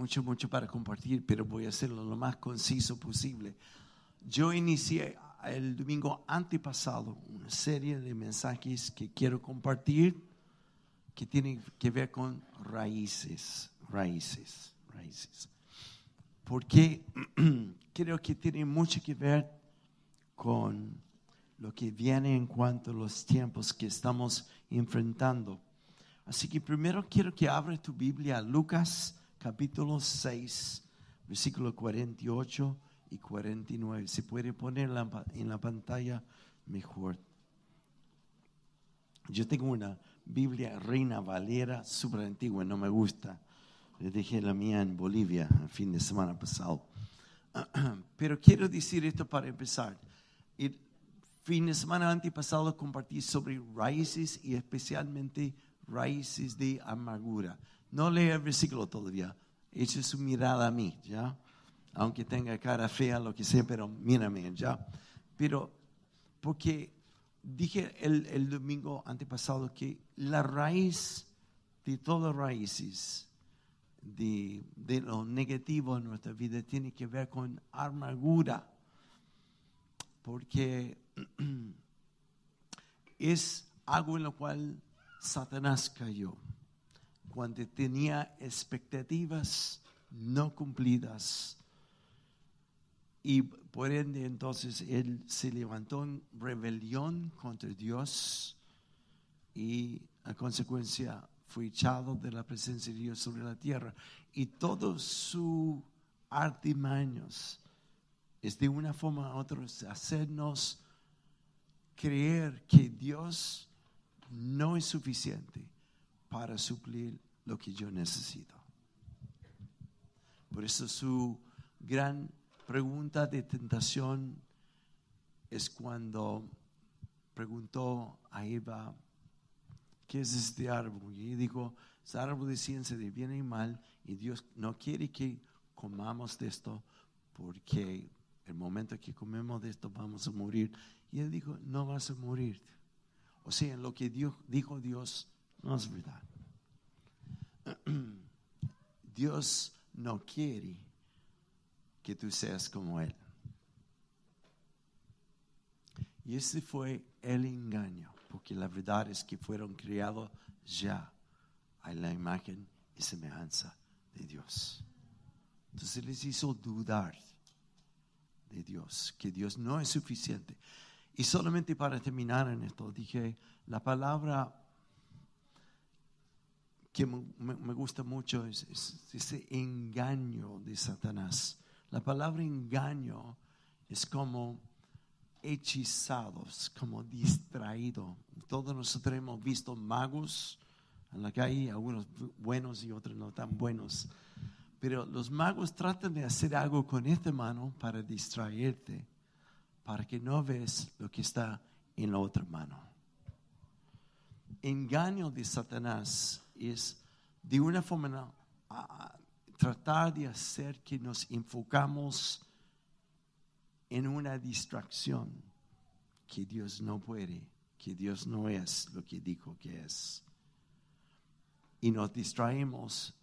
mucho, mucho para compartir, pero voy a hacerlo lo más conciso posible. Yo inicié el domingo antepasado una serie de mensajes que quiero compartir que tienen que ver con raíces, raíces, raíces. Porque creo que tiene mucho que ver con lo que viene en cuanto a los tiempos que estamos enfrentando. Así que primero quiero que abra tu Biblia Lucas capítulo 6, versículo 48 y 49. Se puede poner en la pantalla mejor. Yo tengo una Biblia Reina Valera súper antigua, no me gusta. Le dejé la mía en Bolivia el fin de semana pasado. Pero quiero decir esto para empezar. El fin de semana antepasado compartí sobre raíces y especialmente raíces de amargura. No lea el versículo todavía. Eche su mirada a mí, ¿ya? Aunque tenga cara fea, lo que sea, pero mírame, ¿ya? Pero, porque dije el, el domingo antepasado que la raíz de todas raíces de, de, lo negativo en nuestra vida tiene que ver con amargura. Porque es algo en lo cual Satanás cayó cuando tenía expectativas no cumplidas. Y por ende entonces él se levantó en rebelión contra Dios y a consecuencia fue echado de la presencia de Dios sobre la tierra. Y todos sus artimaños es de una forma u otra hacernos creer que Dios no es suficiente para suplir lo que yo necesito. Por eso su gran pregunta de tentación es cuando preguntó a Eva, ¿qué es este árbol? Y dijo, es árbol de ciencia de bien y mal, y Dios no quiere que comamos de esto, porque el momento que comemos de esto vamos a morir. Y él dijo, no vas a morir. O sea, lo que Dios, dijo Dios no es verdad. Dios no quiere que tú seas como Él. Y ese fue el engaño, porque la verdad es que fueron creados ya a la imagen y semejanza de Dios. Entonces les hizo dudar de Dios, que Dios no es suficiente. Y solamente para terminar en esto, dije, la palabra que me, gusta mucho es, ese engaño de Satanás. La palabra engaño es como hechizados, como distraído. Todos nosotros hemos visto magos en la calle, algunos buenos y otros no tan buenos. Pero los magos tratan de hacer algo con esta mano para distraerte para que no ves lo que está en la otra mano. Engaño de Satanás es de una forma tratar de hacer que nos enfocamos en una distracción que Dios no puede, que Dios no es lo que dijo que es. Y nos distraemos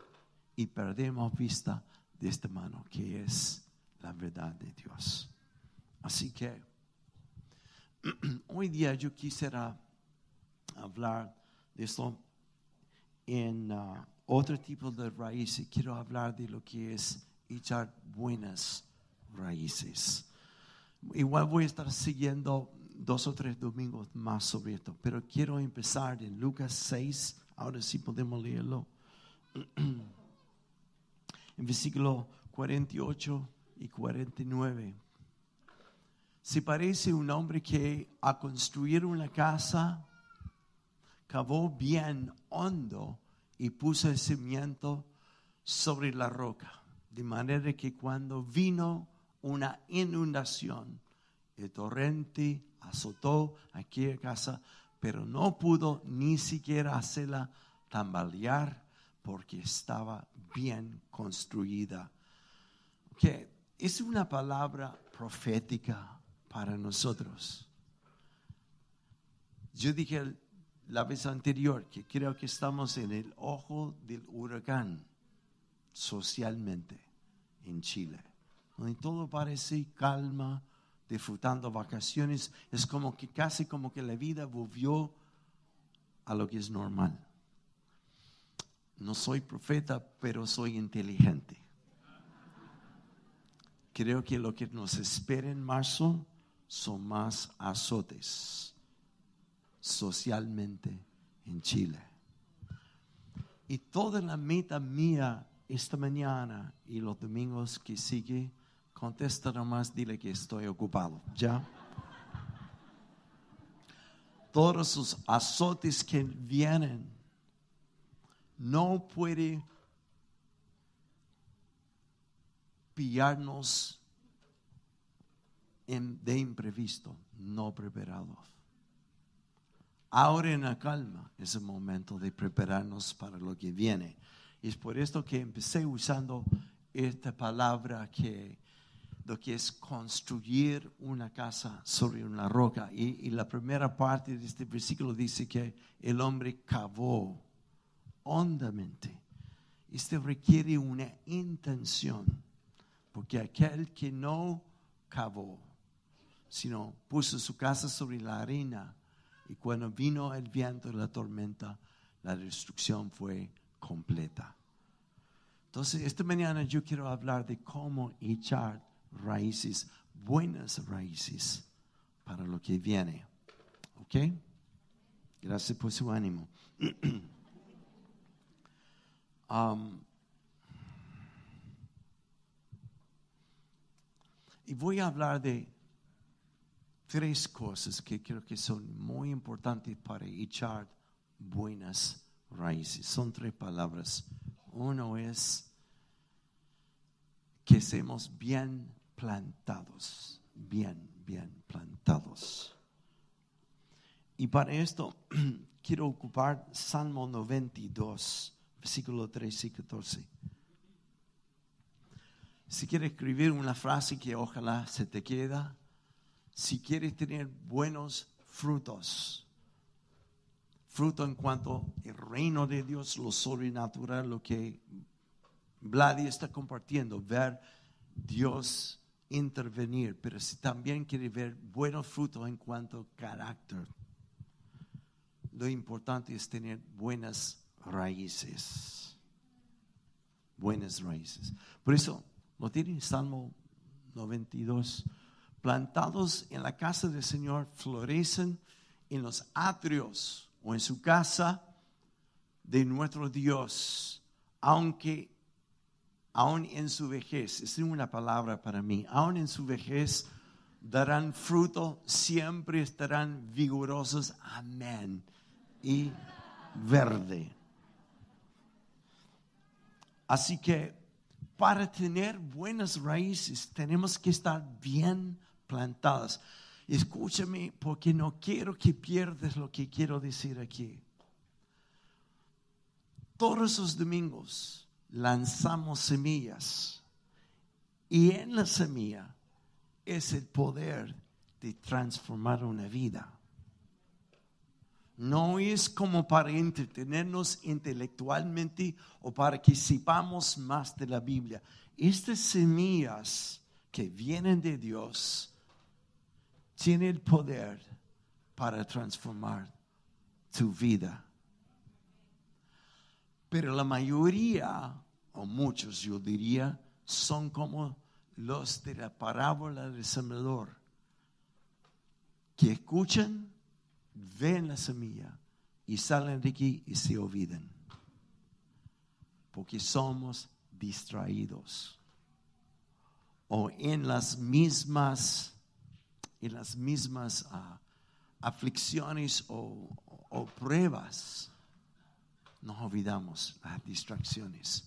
y perdemos vista de esta mano que es la verdad de Dios. Así que hoy día yo quisiera hablar de esto en uh, otro tipo de raíces. Quiero hablar de lo que es echar buenas raíces. Igual voy a estar siguiendo dos o tres domingos más sobre esto, pero quiero empezar en Lucas 6, ahora sí podemos leerlo, en versículo 48 y 49 se parece un hombre que a construir una casa cavó bien hondo y puso el cimiento sobre la roca, de manera que cuando vino una inundación, el torrente azotó aquella casa, pero no pudo ni siquiera hacerla tambalear porque estaba bien construida. Que es una palabra profética para nosotros. Yo dije la vez anterior que creo que estamos en el ojo del huracán. socialmente en Chile, donde todo parece calma, disfrutando vacaciones, es como que casi como que la vida volvió a lo que es normal. No soy profeta, pero soy inteligente. Creo que lo que nos espera en marzo son más azotes socialmente en Chile. Y toda la meta mía esta mañana y los domingos que sigue, contesta nomás, dile que estoy ocupado. ¿Ya? Todos sus azotes que vienen, no puede pillarnos de imprevisto, no preparados. Ahora en la calma es el momento de prepararnos para lo que viene. Es por esto que empecé usando esta palabra que lo que es construir una casa sobre una roca. Y, y, la primera parte de este versículo dice que el hombre cavó hondamente. Esto requiere una intención, porque aquel que no cavó, sino puso su casa sobre la arena, y cuando vino el viento y la tormenta, la destrucción fue completa. Entonces, esta mañana yo quiero hablar de cómo echar raíces, buenas raíces, para lo que viene. ¿Ok? Gracias por su ánimo. Um, y voy a hablar de tres cosas que creo que son muy importantes para echar buenas raíces. Son tres palabras. Uno es que seamos bien plantados, bien, bien plantados. Y para esto quiero ocupar Salmo 92, versículo 13 y 14. Si quieres escribir una frase que ojalá se te queda, si quieres tener buenos frutos, fruto en cuanto al reino de Dios, lo sobrenatural, lo que Vladi está compartiendo, ver Dios intervenir, pero si también quiere ver buenos frutos en cuanto a carácter, lo importante es tener buenas raíces. Buenas raíces. Por eso, lo tiene Salmo 92 plantados en la casa del Señor, florecen en los atrios o en su casa de nuestro Dios, aunque aún en su vejez, es una palabra para mí, aún en su vejez darán fruto, siempre estarán vigorosos, amén, y verde. Así que para tener buenas raíces tenemos que estar bien plantadas. Escúchame porque no quiero que pierdas lo que quiero decir aquí. Todos los domingos lanzamos semillas y en la semilla es el poder de transformar una vida. No es como para entretenernos intelectualmente o para que sepamos más de la Biblia. Estas semillas que vienen de Dios tiene el poder para transformar tu vida. Pero la mayoría, o muchos yo diría, son como los de la parábola del sembrador, que escuchan, ven la semilla y salen de aquí y se olvidan. Porque somos distraídos. O en las mismas en las mismas ah, aflicciones o, pruebas, nos olvidamos las distracciones.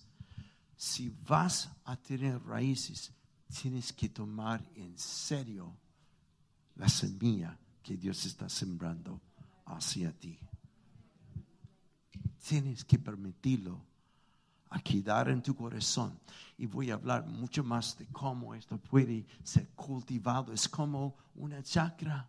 Si vas a tener raíces, tienes que tomar en serio la semilla que Dios está sembrando hacia ti. Tienes que permitirlo a quedar en tu corazón. Y voy a hablar mucho más de cómo esto puede ser cultivado. Es como una chakra.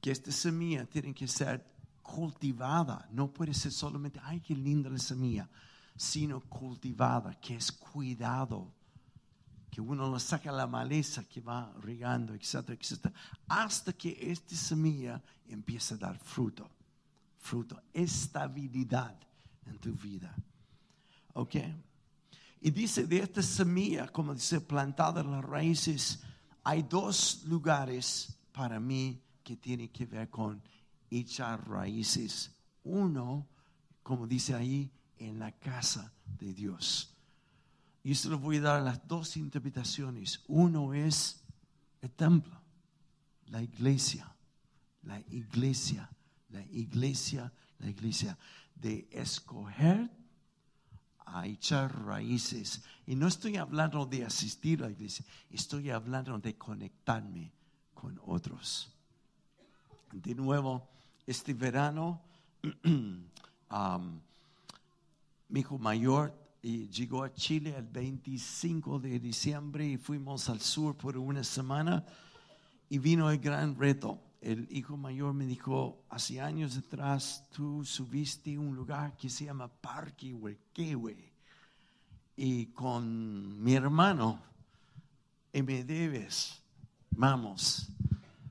Que esta semilla tiene que ser cultivada. No puede ser solamente, ay, qué linda la semilla. sino cultivada, que es cuidado, que uno lo saca la maleza que va regando, etcétera, etcétera, hasta que esta semilla empieza a dar fruto, fruto, estabilidad en tu vida. ¿Ok? Y dice de esta semilla, como dice, plantada las raíces, hay dos lugares para mí que tienen que ver con echar raíces. Uno, como dice ahí, en la casa de Dios. Y se lo voy a dar las dos interpretaciones. Uno es el templo, la iglesia, la iglesia, la iglesia, la iglesia. De escoger a echar raíces. Y no estoy hablando de asistir a la iglesia, estoy hablando de conectarme con otros. De nuevo, este verano, um, mi hijo mayor llegó a Chile el 25 de diciembre y fuimos al sur por una semana y vino el gran reto. El hijo mayor me dijo, hace años atrás tú subiste un lugar que se llama Parque Huequehue y con mi hermano me debes, vamos.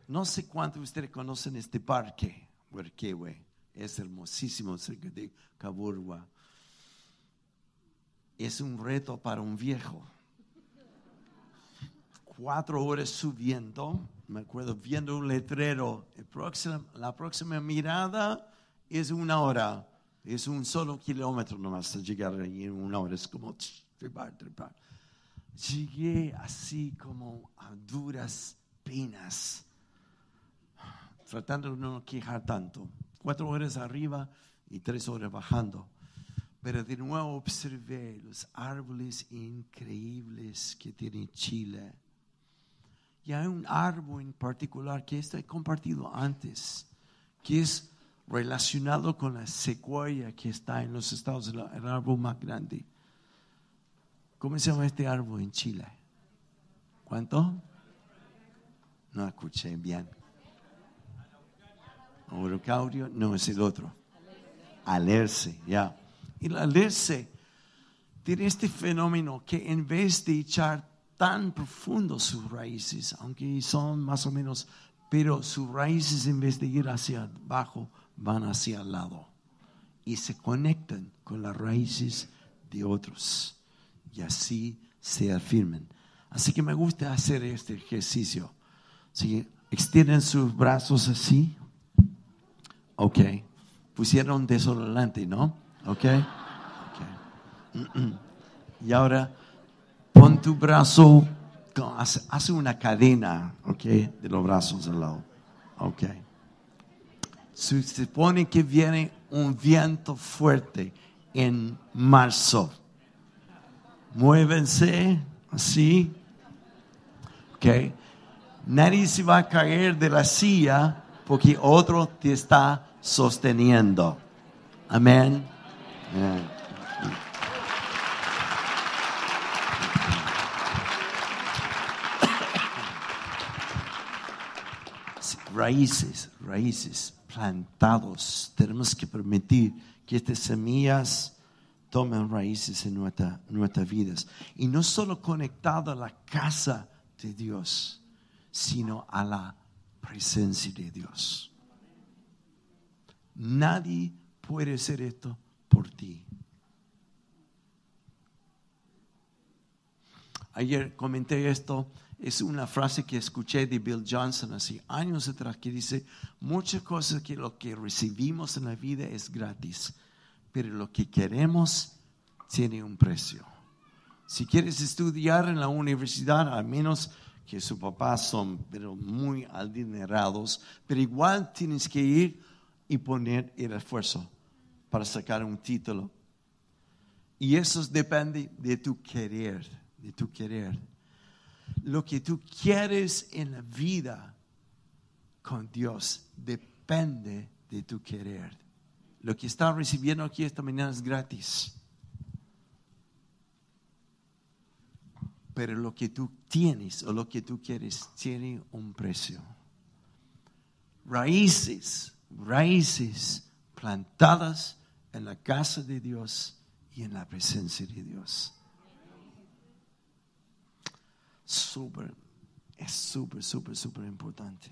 No sé cuántos de ustedes conocen este parque, Huequehue. Es hermosísimo cerca de Caburgua es un reto para un viejo. Cuatro horas subiendo, me acuerdo viendo un letrero, la próxima mirada es una hora, es un solo kilómetro nomás llegar ahí en una hora, es como trepar, trepar. Llegué así como a duras penas, tratando de no quejar tanto. Cuatro horas arriba y tres horas bajando pero de nuevo observé los árboles increíbles que tiene Chile. Y hay un árbol en particular que está compartido antes, que es relacionado con la secuoya que está en los Estados Unidos, el árbol más grande. ¿Cómo se llama este árbol en Chile? ¿Cuánto? No escuché bien. Orocaurio, no es el otro. Alerce, ya. Y la leche tiene este fenómeno que en vez de echar tan profundo sus raíces, aunque son más o menos, pero sus raíces en vez de ir hacia abajo, van hacia el lado y se conectan con las raíces de otros y así se afirman. Así que me gusta hacer este ejercicio. Así extienden sus brazos así. Ok. Pusieron desolante, ¿no? ¿Ok? Y ahora pon tu brazo, hace, una cadena, ¿ok? De los brazos al lado. ¿Ok? Se supone que viene un viento fuerte en marzo. Muévense así. ¿Ok? Nadie se va a caer de la silla porque otro te está sosteniendo. Amén. Raíces, raíces, plantados. Tenemos que permitir que estas semillas tomen raíces en nuestra, nuestras vidas. Y no solo conectado a la casa de Dios, sino a la presencia de Dios. Nadie puede hacer esto por ti. Ayer comenté esto, es una frase que escuché de Bill Johnson hace años atrás que dice, muchas cosas que lo que recibimos en la vida es gratis, pero lo que queremos tiene un precio. Si quieres estudiar en la universidad, al menos que sus papás son pero muy adinerados, pero igual tienes que ir y poner el esfuerzo para sacar un título. Y eso depende de tu querer, de tu querer. Lo que tú quieres en la vida con Dios depende de tu querer. Lo que estás recibiendo aquí esta mañana es gratis. Pero lo que tú tienes o lo que tú quieres tiene un precio. Raíces, raíces plantadas en la casa de Dios y en la presencia de Dios. Súper, es súper, súper, súper importante.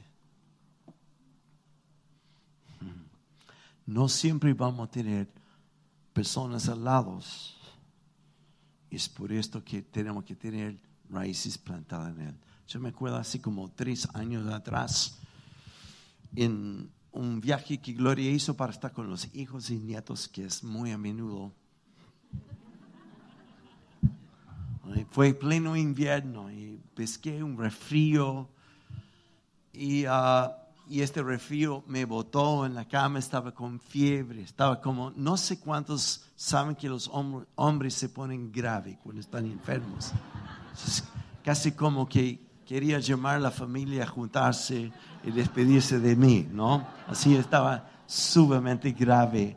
No siempre vamos a tener personas al lado. Es por esto que tenemos que tener raíces plantadas en él. Yo me acuerdo así como tres años atrás, en un viaje que Gloria hizo para estar con los hijos y nietos, que es muy a menudo. Fue pleno invierno y pesqué un refrío y, uh, y este refrío me botó en la cama, estaba con fiebre, estaba como, no sé cuántos saben que los hombres se ponen grave cuando están enfermos. casi como que quería llamar a la familia a juntarse y despedirse de mí, ¿no? Así estaba sumamente grave.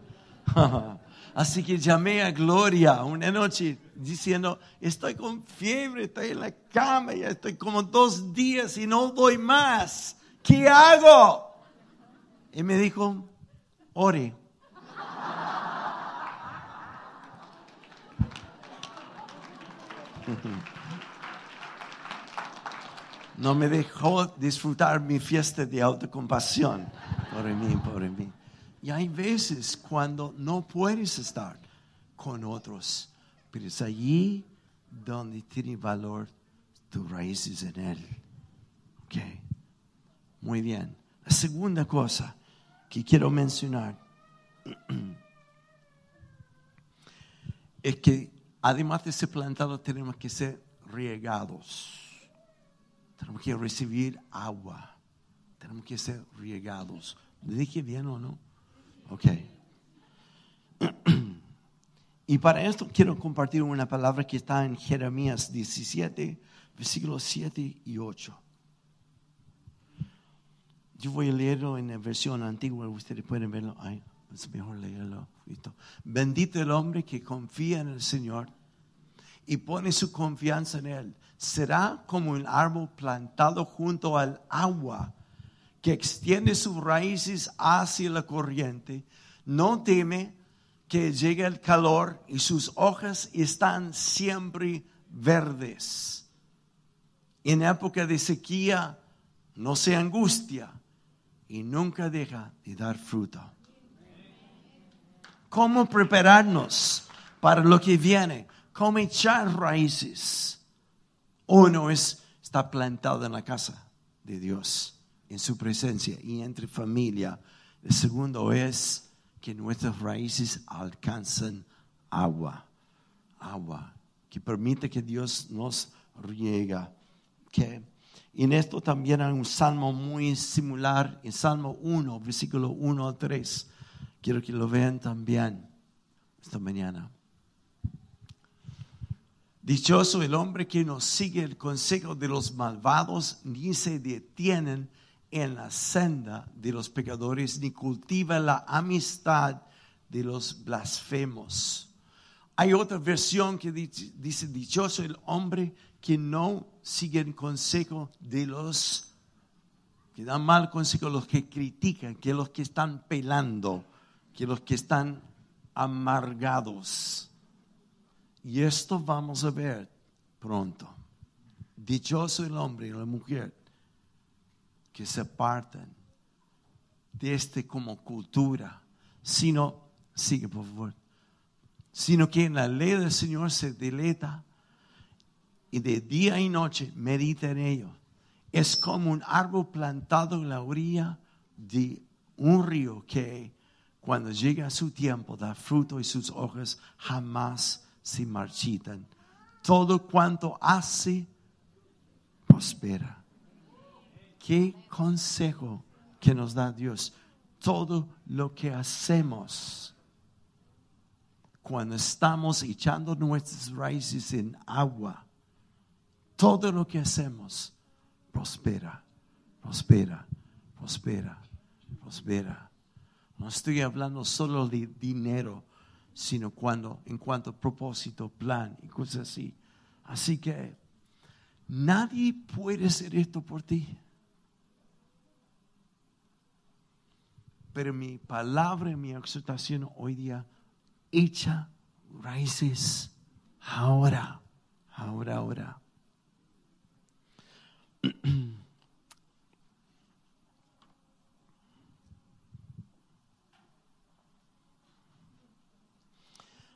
Así que llamé a Gloria una noche diciendo, estoy con fiebre, estoy en la cama, ya estoy como dos días y no doy más. ¿Qué hago? Y me dijo, ore. no me dejó disfrutar mi fiesta de autocompasión. Por mí, por mí. Y hay veces cuando no puedes estar con otros, pero es allí donde tiene valor tus raíces en Él. Ok. Muy bien. La segunda cosa que quiero mencionar es que además de ser plantados tenemos que ser riegados. Tenemos que recibir agua. Tenemos que ser riegados. ¿Le dije bien o no? Ok. Y para esto quiero compartir una palabra que está en Jeremías 17, versículos 7 y 8. Yo voy a leerlo en la versión antigua, ustedes pueden verlo. Ay, es mejor leerlo. Bendito el hombre que confía en el Señor y pone su confianza en Él. Será como un árbol plantado junto al agua que extiende sus raíces hacia la corriente. No teme que llegue el calor y sus hojas están siempre verdes. En época de sequía no se angustia y nunca deja de dar fruto. ¿Cómo prepararnos para lo que viene? ¿Cómo echar raíces? Uno es estar plantado en la casa de Dios, en su presencia y entre familia. El segundo es que nuestras raíces alcancen agua, agua, que permite que Dios nos riega. que en esto también hay un salmo muy similar, en Salmo 1, versículo 1 a 3. Quiero que lo vean también esta mañana. Dichoso el hombre que no sigue el consejo de los malvados, ni se detienen en la senda de los pecadores, ni cultiva la amistad de los blasfemos. Hay otra versión que dice, dichoso el hombre que no siguen consejo de los que dan mal consejo, los que critican, que los que están pelando, que los que están amargados. Y esto vamos a ver pronto. Dichoso el hombre y la mujer que se apartan de este como cultura, sino, sigue por favor, sino que en la ley del Señor se deleta y de día y noche medita en ello. Es como un árbol plantado en la orilla de un río que cuando llega su tiempo da fruto y sus hojas jamás se marchitan. Todo cuanto hace prospera. Qué consejo que nos da Dios. Todo lo que hacemos cuando estamos echando nuestras raíces en agua todo lo que hacemos prospera, prospera, prospera, prospera. No estoy hablando solo de dinero, sino cuando, en cuanto a propósito, plan y cosas así. Así que nadie puede hacer esto por ti. Pero mi palabra, mi exhortación hoy día, echa raíces ahora, ahora, ahora.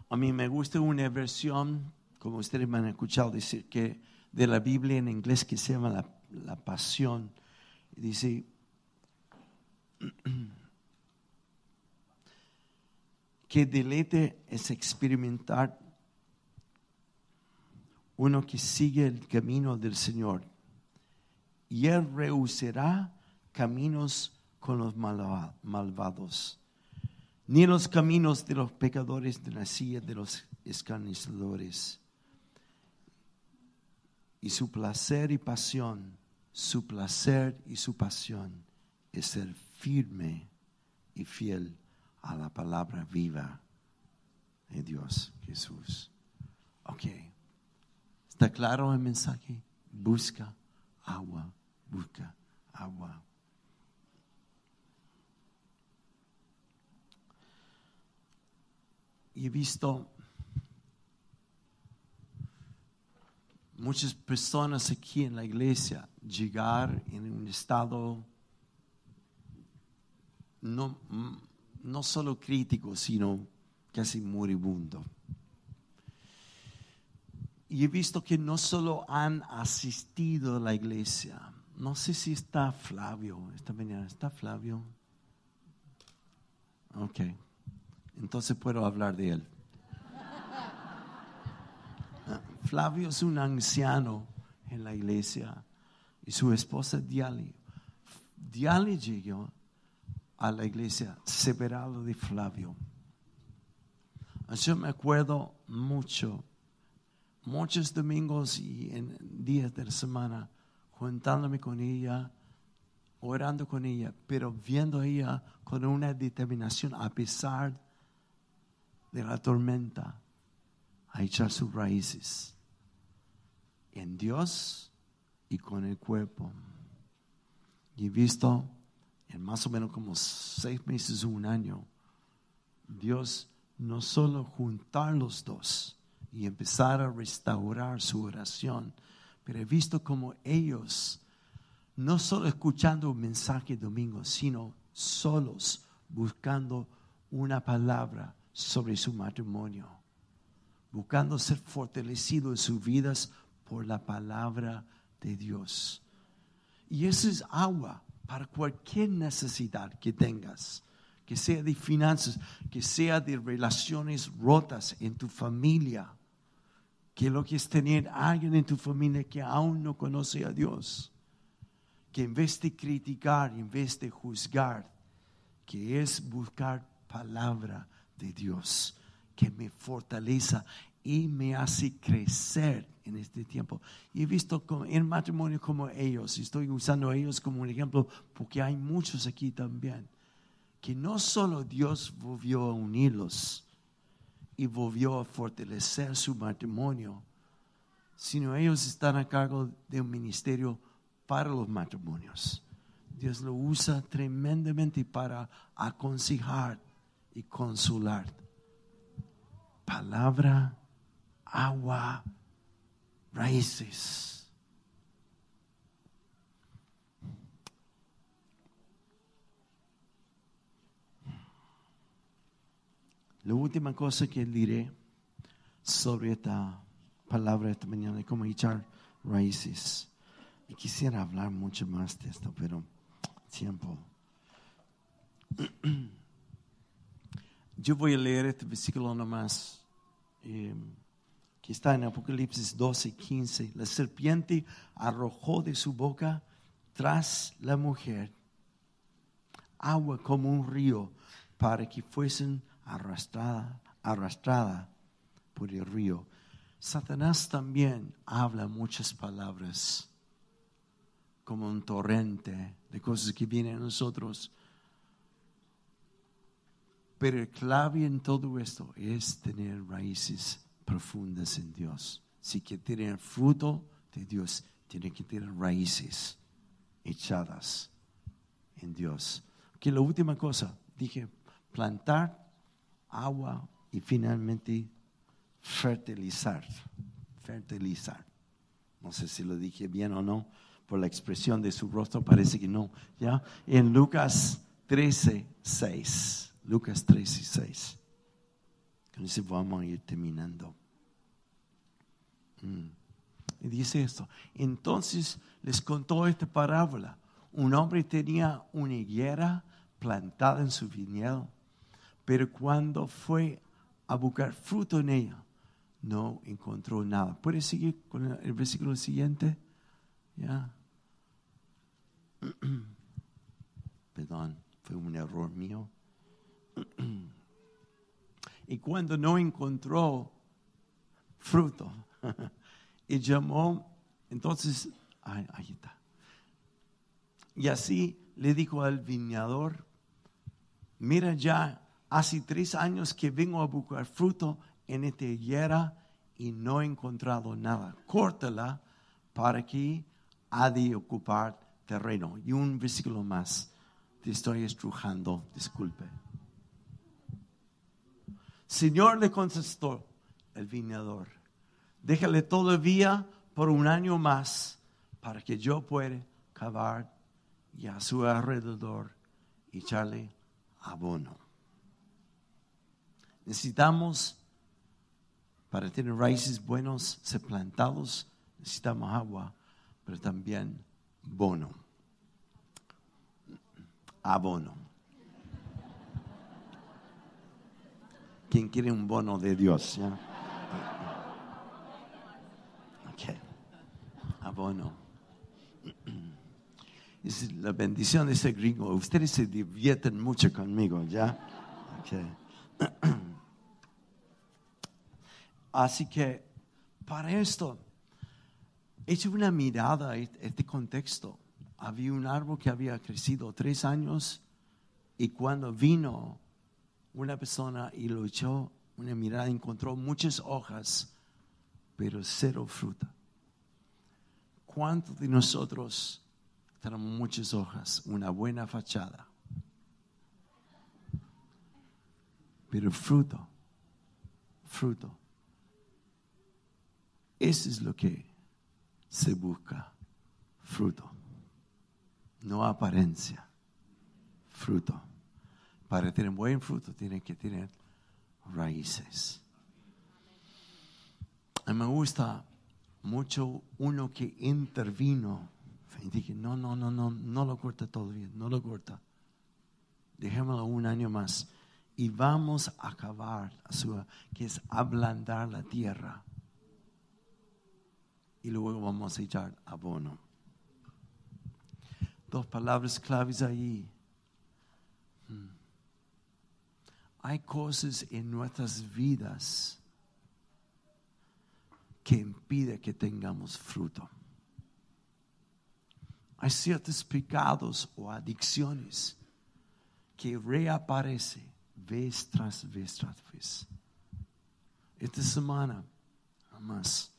A mí me gusta una versión, como ustedes me han escuchado decir, que de la Biblia en inglés que se llama la, la Pasión. Dice, que deleite es experimentar uno que sigue el camino del Señor. Y Él rehusará caminos con los malvados, ni los caminos de los pecadores de la silla de los escarnecedores. Y su placer y pasión, su placer y su pasión es ser firme y fiel a la palabra viva de Dios Jesús. Ok. ¿Está claro el mensaje? Busca agua, busca agua. He visto muchas personas aquí en la iglesia llegar en un estado no, no solo crítico, sino casi moribundo. Y he visto que no solo han asistido a la iglesia, no sé si está Flavio esta mañana, ¿está Flavio? Ok, entonces puedo hablar de él. Ah, Flavio es un anciano en la iglesia y su esposa Diali. Diali llegó a la iglesia separado de Flavio. Yo me acuerdo mucho, muchos domingos y en días de la semana, juntándome con ella, orando con ella, pero viendo a ella con una determinación a pesar de la tormenta, a echar sus raíces en Dios y con el cuerpo. Y he visto en más o menos como seis meses o un año, Dios no solo juntar los dos y empezar a restaurar su oración, pero he visto como ellos, no solo escuchando un mensaje domingo, sino solos buscando una palabra sobre su matrimonio, buscando ser fortalecidos en sus vidas por la palabra de Dios. Y eso es agua para cualquier necesidad que tengas, que sea de finanzas, que sea de relaciones rotas en tu familia, que lo que es tener alguien en tu familia que aún no conoce a Dios, que en vez de criticar, en vez de juzgar, que es buscar palabra de Dios, que me fortaleza y me hace crecer en este tiempo. Y he visto en matrimonio como ellos, y estoy usando a ellos como un ejemplo porque hay muchos aquí también, que no solo Dios volvió a unirlos y volvió a fortalecer su matrimonio, sino ellos están a cargo de un ministerio para los matrimonios. Dios lo usa tremendamente para aconsejar y consolar. Palabra agua, raíces. La última cosa que diré sobre esta palabra esta mañana es cómo echar raíces. Y quisiera hablar mucho más de esto, pero tiempo. Yo voy a leer este versículo nomás. Eh, que está en Apocalipsis 12, 15. La serpiente arrojó de su boca tras la mujer agua como un río para que fuesen arrastrada, arrastrada por el río. Satanás también habla muchas palabras como un torrente de cosas que vienen a nosotros. Pero el clave en todo esto es tener raíces profundas en Dios. Si quiere tener fruto de Dios, tiene que tener raíces echadas en Dios. Que la última cosa, dije, plantar agua y finalmente fertilizar, fertilizar. No sé si lo dije bien o no, por la expresión de su rostro parece que no. ¿ya? En Lucas 13, 6. Lucas 13, 6. Eso vamos a ir terminando. Mm. Y dice esto. Entonces les contó esta parábola. Un hombre tenía una higuera plantada en su viñedo, pero cuando fue a buscar fruto en ella, no encontró nada. ¿Puede seguir con el versículo siguiente? Ya. Perdón, fue un error mío. y cuando no encontró fruto, y llamó, entonces, ahí está. Y así le dijo al viñador, mira ya, hace tres años que vengo a buscar fruto en esta higuera y no he encontrado nada. Córtala para que ha de ocupar terreno. Y un versículo más, te estoy estrujando, disculpe. Señor le contestó el viñador, déjale todavía por un año más para que yo pueda cavar y a su alrededor echarle abono. Necesitamos, para tener raíces buenos, ser plantados, necesitamos agua, pero también bono. Abono. ¿Quién quiere un bono de Dios? ¿ya? Abono. Es la bendición de ese gringo. Ustedes se divierten mucho conmigo, ¿ya? Así que para esto, hecho una mirada a este contexto. Había un árbol que había crecido tres años y cuando vino una persona y lo echó una mirada, encontró muchas hojas, pero cero fruta. ¿Cuántos de nosotros tenemos muchas hojas, una buena fachada? Pero fruto, fruto. Eso es lo que se busca, fruto. No apariencia, fruto. Para tener buen fruto tiene que tener raíces. Me gusta mucho uno que intervino y dije, no, no, no, no, no lo corta todavía, no lo corta. Dejémoslo un año más y vamos a acabar, que es ablandar la tierra. Y luego vamos a echar abono. Dos palabras claves ahí. Hay cosas en nuestras vidas que impiden que tengamos fruto. Hay ciertos pecados o adicciones que reaparecen vez tras vez tras vez. Esta semana, más,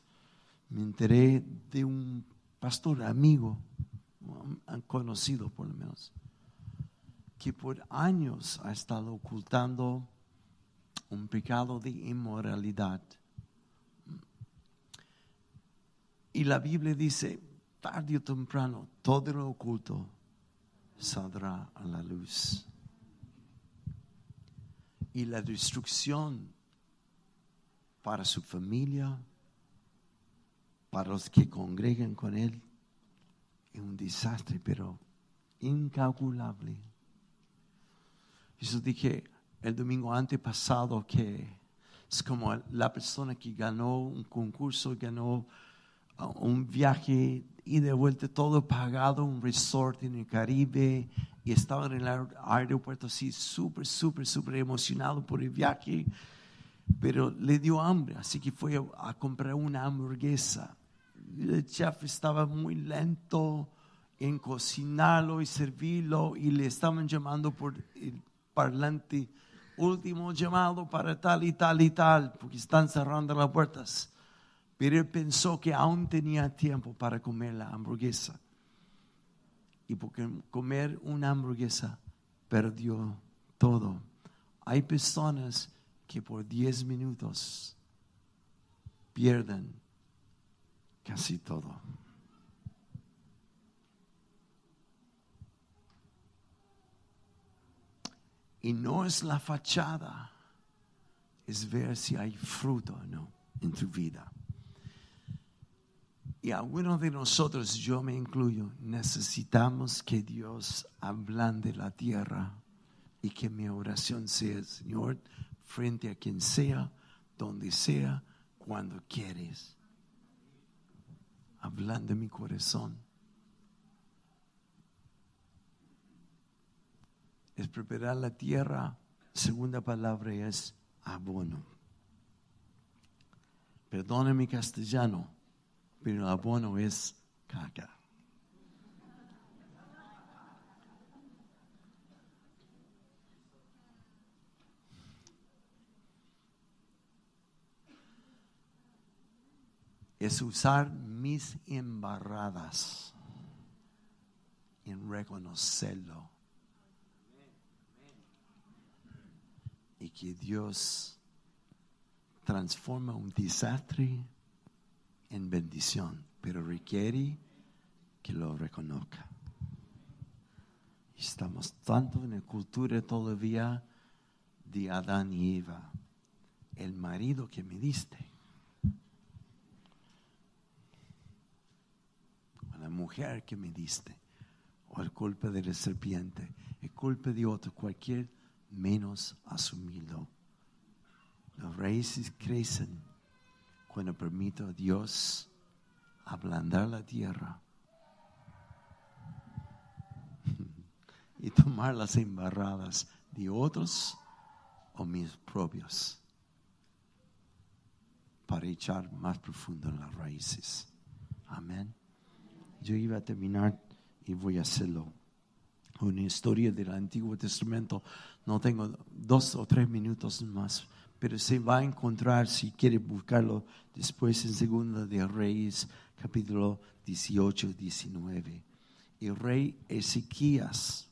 me enteré de un pastor amigo, conocido por que por años ha estado ocultando un pecado de inmoralidad. Y la Biblia dice, tarde o temprano, todo lo oculto saldrá a la luz. Y la destrucción para su familia, para los que congregan con él, es un desastre, pero incalculable. Eso dije el domingo antepasado que es como la persona que ganó un concurso, ganó un viaje y de vuelta todo pagado, un resort en el Caribe y estaba en el aeropuerto así súper, súper, súper emocionado por el viaje, pero le dio hambre, así que fue a, comprar una hamburguesa. El chef estaba muy lento en cocinarlo y servirlo y le estaban llamando por parlante, último llamado para tal y tal y tal, porque están cerrando las puertas. Pero él pensó que aún tenía tiempo para comer la hamburguesa. Y porque comer una hamburguesa perdió todo. Hay personas que por 10 minutos pierden casi todo. Y no es la fachada, es ver si hay fruto o no en tu vida. Y algunos de nosotros, yo me incluyo, necesitamos que Dios ablande la tierra y que mi oración sea, Señor, frente a quien sea, donde sea, cuando quieres. Ablande mi corazón. Es preparar la tierra. Segunda palabra es abono. Perdone mi castellano, pero abono es caca. es usar mis embarradas en reconocerlo y que Dios transforma un desastre en bendición, pero requiere que lo reconozca. Estamos tanto en la cultura todavía de Adán y Eva, el marido que me diste, la mujer que me diste, o el culpa de la serpiente, el culpa de otro, cualquier menos asumido. Los raíces crecen cuando permito a Dios ablandar la tierra y tomar las embarradas de otros o mis propios para echar más profundo en las raíces. Amén. Yo iba a terminar y voy a hacerlo. Una historia del Antiguo Testamento no tengo dos o tres minutos más, pero se va a encontrar, si quiere buscarlo después en Segunda de Reyes, capítulo 18, 19. El rey Ezequías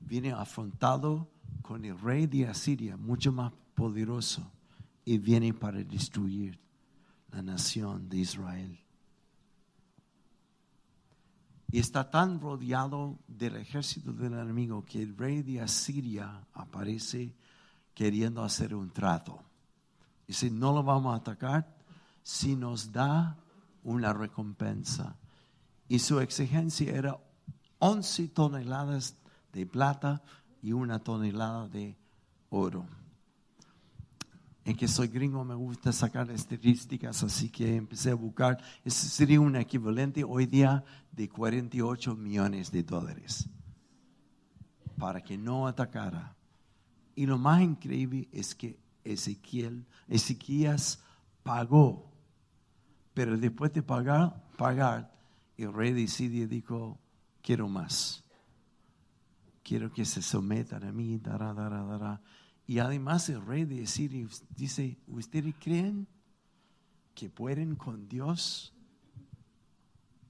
viene afrontado con el rey de Asiria, mucho más poderoso, y viene para destruir la nación de Israel y está tan rodeado del ejército del enemigo que el rey de Asiria aparece queriendo hacer un trato. Dice, no lo vamos a atacar si nos da una recompensa. Y su exigencia era 11 toneladas de plata y una tonelada de oro en que soy gringo me gusta sacar estadísticas, así que empecé a buscar. Ese sería un equivalente hoy día de 48 millones de dólares para que no atacara. Y lo más increíble es que Ezequiel, Ezequías pagó, pero después de pagar, pagar, el rey de Siria dijo, quiero más. Quiero que se sometan a mí, dará, dará, dará. Y además el rey de Siria dice, ¿ustedes creen que pueden con Dios?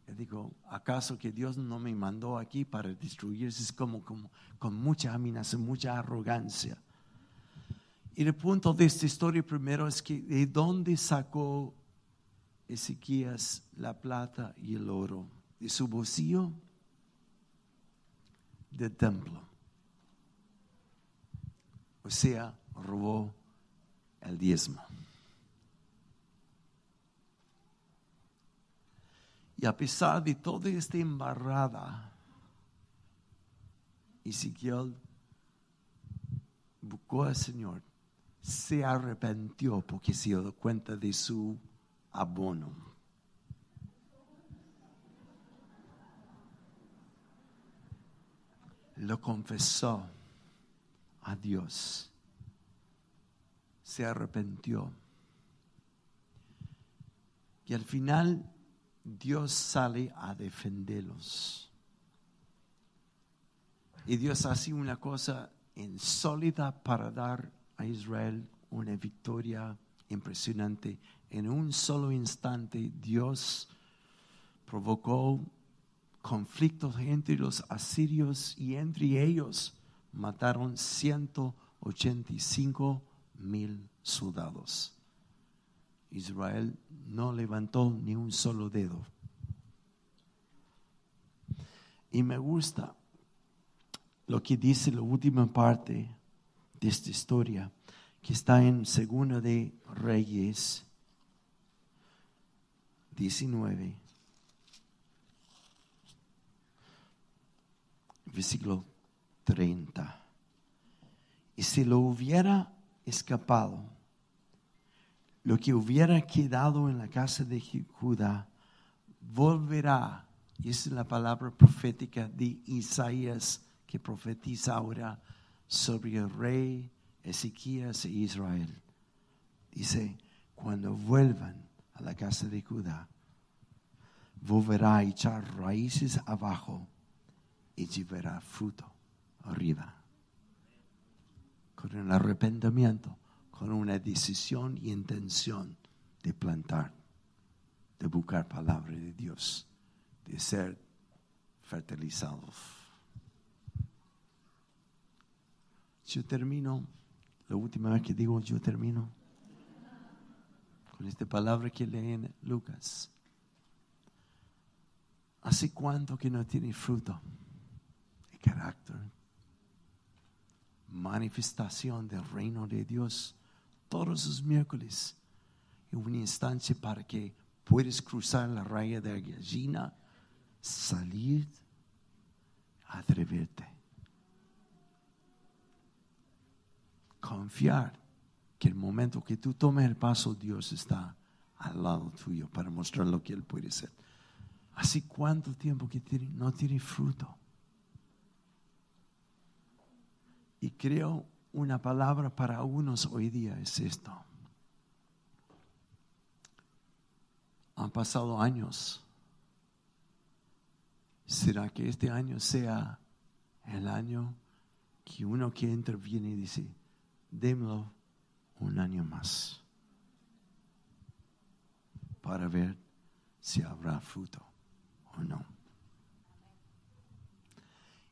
Le digo, ¿acaso que Dios no me mandó aquí para destruirse? Es como, como con mucha amenaza, mucha arrogancia. Y el punto de esta historia primero es que de dónde sacó Ezequías la plata y el oro? De su bolsillo del templo o sea, robó el diezmo. Y a pesar de toda esta embarrada, Ezequiel buscó al Señor, se arrepintió porque se dio cuenta de su abono. Lo confesó a Dios. Se arrepintió. Y al final Dios sale a defenderlos. Y Dios hace una cosa insólita para dar a Israel una victoria impresionante. En un solo instante Dios provocó conflictos entre los asirios y entre ellos mataron 185 mil soldados. Israel no levantó ni un solo dedo. Y me gusta lo que dice la última parte de esta historia, que está en Segunda de Reyes 19, versículo 30. Y si lo hubiera escapado, lo que hubiera quedado en la casa de Judá, volverá. Y es la palabra profética de Isaías que profetiza ahora sobre el rey Ezequías e Israel. Dice, cuando vuelvan a la casa de Judá, volverá a echar raíces abajo y llevará fruto arriba. Con el arrepentimiento, con una decisión y intención de plantar, de buscar palabra de Dios, de ser fertilizados. Yo termino, la última vez que digo yo termino, con esta palabra que leen en Lucas. ¿Hace cuánto que no tiene fruto? carácter, manifestación del reino de Dios todos los miércoles en una instancia para que puedas cruzar la raya de la gallina, salir, atreverte, confiar que el momento que tú tomes el paso, Dios está al lado tuyo para mostrar lo que Él puede ser. Así cuánto tiempo que no tiene fruto. Y creo una palabra para algunos hoy día es esto. Han pasado años. ¿Será que este año sea el año que uno que interviene y dice, démelo un año más para ver si habrá fruto o no?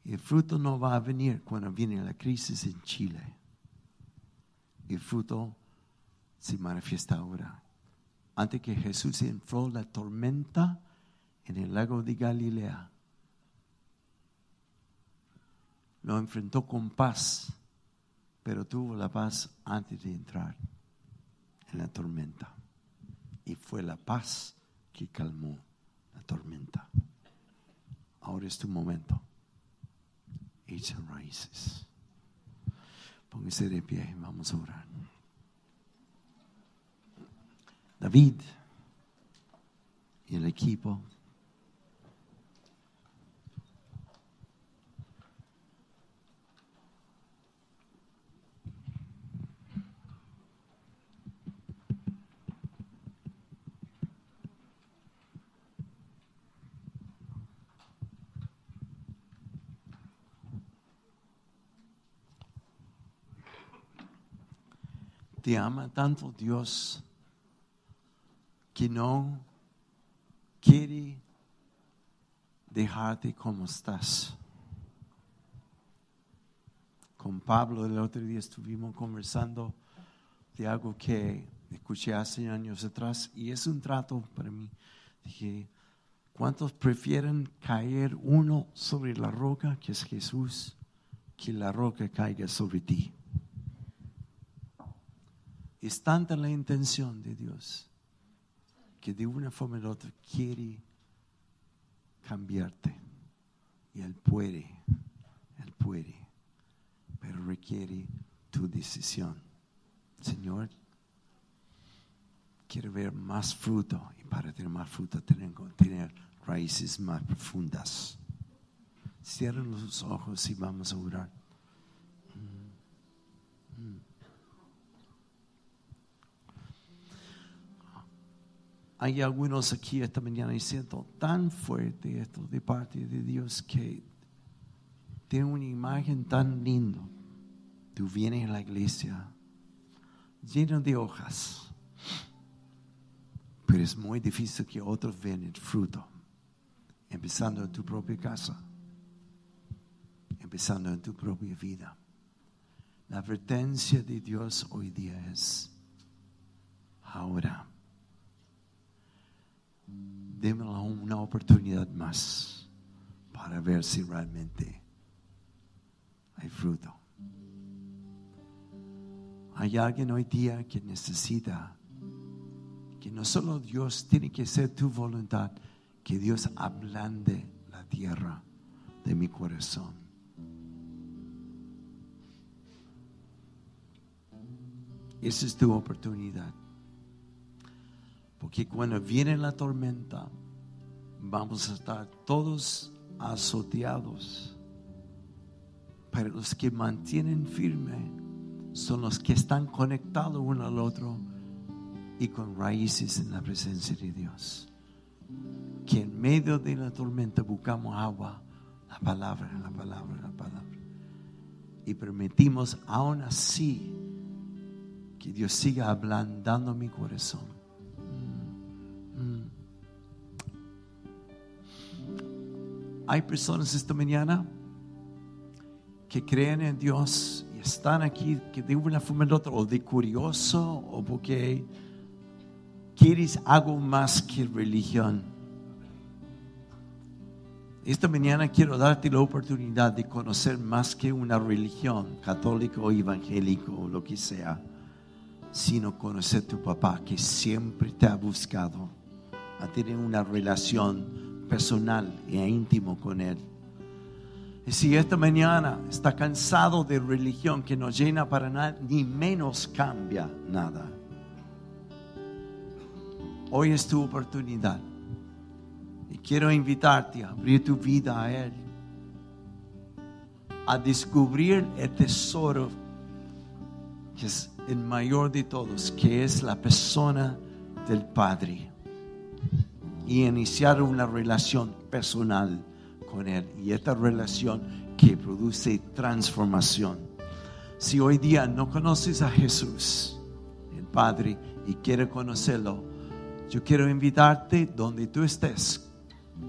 El fruto no va a venir cuando viene la crisis en Chile. El fruto se manifiesta ahora. Antes que Jesús entró la tormenta en el lago de Galilea, lo enfrentó con paz, pero tuvo la paz antes de entrar en la tormenta. Y fue la paz que calmó la tormenta. Ahora es tu momento echan raíces. Póngase de pie y vamos a orar. David y el equipo Te ama tanto Dios que no quiere dejarte como estás. Con Pablo el otro día estuvimos conversando de algo que escuché hace años atrás y es un trato para mí. Dije, ¿cuántos prefieren caer uno sobre la roca, que es Jesús, que la roca caiga sobre ti? Es tanta la intención de Dios que de una forma u otra quiere cambiarte. Y Él puede, Él puede, pero requiere tu decisión. Señor, quiero ver más fruto y para tener más fruto que tener raíces más profundas. Cierra los ojos y vamos a orar. Hay algunos aquí esta mañana y siento tan fuerte esto de parte de Dios que tiene una imagen tan linda. Tú vienes a la iglesia lleno de hojas, pero es muy difícil que otros vean el fruto, empezando en tu propia casa, empezando en tu propia vida. La advertencia de Dios hoy día es, ahora démosle una oportunidad más para ver si realmente hay fruto. Hay alguien hoy día que necesita que no solo Dios tiene que ser tu voluntad, que Dios ablande la tierra de mi corazón. Esa es tu oportunidad. Porque cuando viene la tormenta, vamos a estar todos azoteados. Pero los que mantienen firme son los que están conectados uno al otro y con raíces en la presencia de Dios. Que en medio de la tormenta buscamos agua, la palabra, la palabra, la palabra. Y permitimos aún así que Dios siga ablandando mi corazón. Hay personas esta mañana que creen en Dios y están aquí que de una forma u otra, o de curioso, o porque quieres algo más que religión. Esta mañana quiero darte la oportunidad de conocer más que una religión, católico o evangélico o lo que sea sino conocer tu papá que siempre te ha buscado a tener una relación personal e íntimo con él. Y si esta mañana está cansado de religión que no llena para nada, ni menos cambia nada. Hoy es tu oportunidad. Y quiero invitarte a abrir tu vida a Él. A descubrir el tesoro que es el mayor de todos, que es la persona del Padre. Y iniciar una relación personal con Él. Y esta relación que produce transformación. Si hoy día no conoces a Jesús, el Padre, y quieres conocerlo, yo quiero invitarte donde tú estés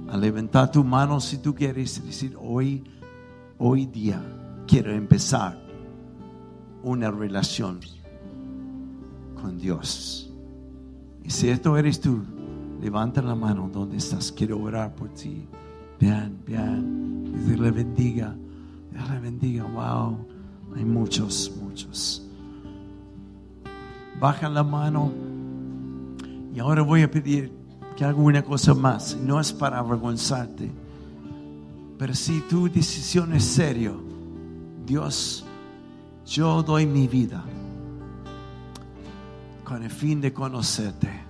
a levantar tu mano si tú quieres y decir, hoy, hoy día quiero empezar una relación con Dios. Y si esto eres tú, levanta la mano donde estás. Quiero orar por ti. Bien, bien. Dios le bendiga. Dios le bendiga. Wow. Hay muchos, muchos. Baja la mano. Y ahora voy a pedir que haga una cosa más. No es para avergonzarte. Pero si tu decisión es serio, Dios, yo doy mi vida con el fin de conocerte.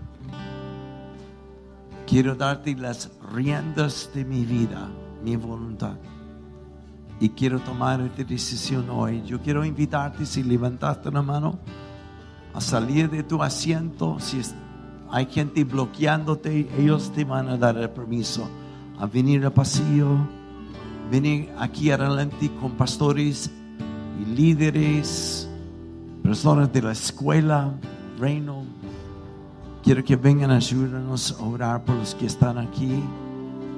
Quiero darte las riendas de mi vida, mi voluntad. Y quiero tomar esta decisión hoy. Yo quiero invitarte, si levantaste la mano, a salir de tu asiento. Si hay gente bloqueándote, ellos te van a dar el permiso a venir al pasillo, venir aquí adelante con pastores y líderes, personas de la escuela, reino. Quiero que vengan a ayudarnos a orar por los que están aquí.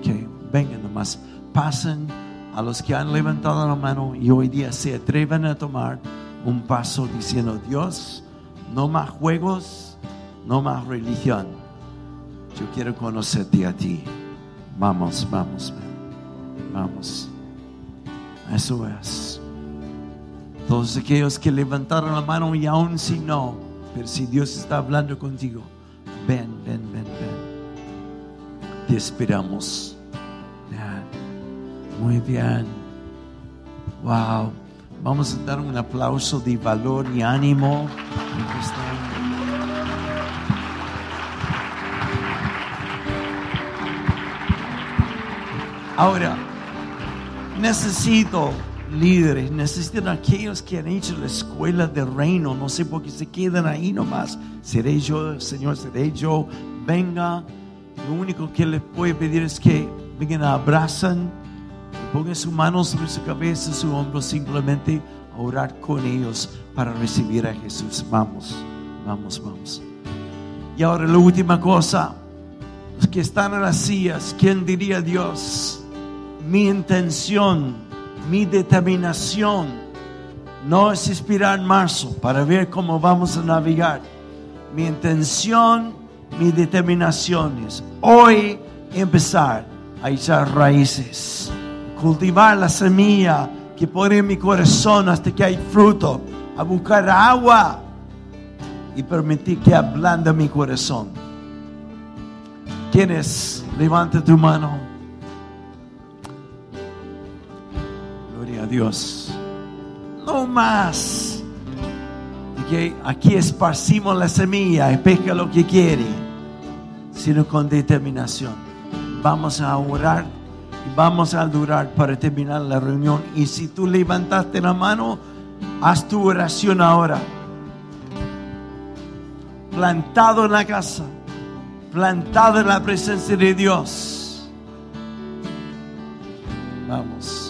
Que vengan nomás, pasen a los que han levantado la mano y hoy día se atreven a tomar un paso diciendo, Dios, no más juegos, no más religión. Yo quiero conocerte a ti. Vamos, vamos, vamos. Eso es. Todos aquellos que levantaron la mano y aún si no, pero si Dios está hablando contigo, ven, ven, ven, ven. Te esperamos. Muy bien. Wow. Vamos a dar un aplauso de valor y ánimo. Ahora, necesito líderes, necesitan aquellos que han hecho la escuela del reino. No sé por qué se quedan ahí nomás. Seré yo, Señor, seré yo. Venga. Lo único que les puedo pedir es que vengan abrazan, pongan sus manos sobre su cabeza, su hombro, simplemente a orar con ellos para recibir a Jesús. Vamos, vamos, vamos. Y ahora la última cosa, los que están en las sillas, ¿quién diría Dios? Mi intención mi determinación no es esperar marzo para ver cómo vamos a navegar. Mi intención, mi determinación es hoy empezar a echar raíces, cultivar la semilla que pone en mi corazón hasta que hay fruto, a buscar agua y permitir que ablande mi corazón. ¿Quieres? Levanta tu mano. Dios. No más. Que aquí esparcimos la semilla y pesca lo que quiere, sino con determinación. Vamos a orar y vamos a durar para terminar la reunión. Y si tú levantaste la mano, haz tu oración ahora. Plantado en la casa, plantado en la presencia de Dios. Vamos.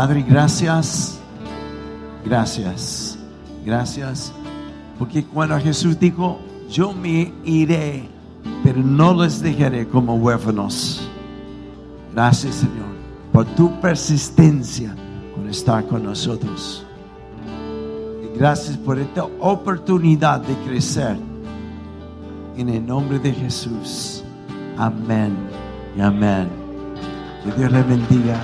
Padre, gracias. Gracias. Gracias. Porque cuando Jesús dijo, yo me iré, pero no les dejaré como huérfanos. Gracias, Señor, por tu persistencia con estar con nosotros. Y gracias por esta oportunidad de crecer. En el nombre de Jesús. Amén y amén. Que Dios les bendiga.